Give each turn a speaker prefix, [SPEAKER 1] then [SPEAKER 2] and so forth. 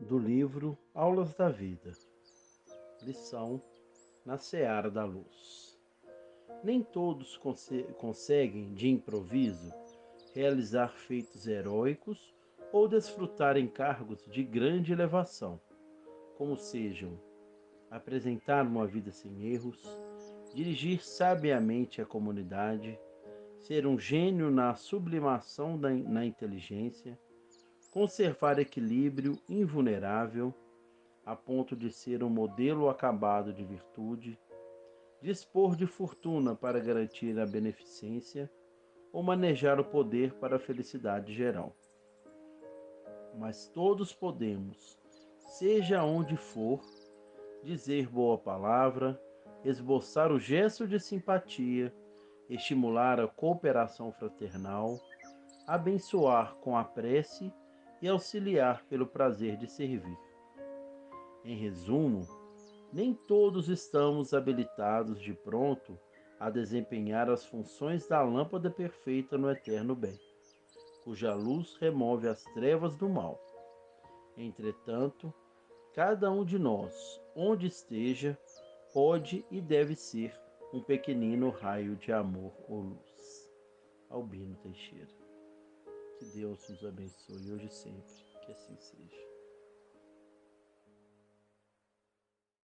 [SPEAKER 1] do livro Aulas da Vida. Lição na Seara da Luz. Nem todos conseguem, de improviso, realizar feitos heróicos ou desfrutar encargos de grande elevação, como sejam apresentar uma vida sem erros, dirigir sabiamente a comunidade, ser um gênio na sublimação da, na inteligência, conservar equilíbrio invulnerável, a ponto de ser um modelo acabado de virtude, dispor de fortuna para garantir a beneficência ou manejar o poder para a felicidade geral. Mas todos podemos, seja onde for, dizer boa palavra, esboçar o gesto de simpatia, estimular a cooperação fraternal, abençoar com a prece e auxiliar pelo prazer de servir. Em resumo, nem todos estamos habilitados de pronto a desempenhar as funções da lâmpada perfeita no eterno bem, cuja luz remove as trevas do mal. Entretanto, cada um de nós, onde esteja, pode e deve ser um pequenino raio de amor ou luz. Albino Teixeira. Que Deus nos abençoe hoje e sempre. Que assim seja.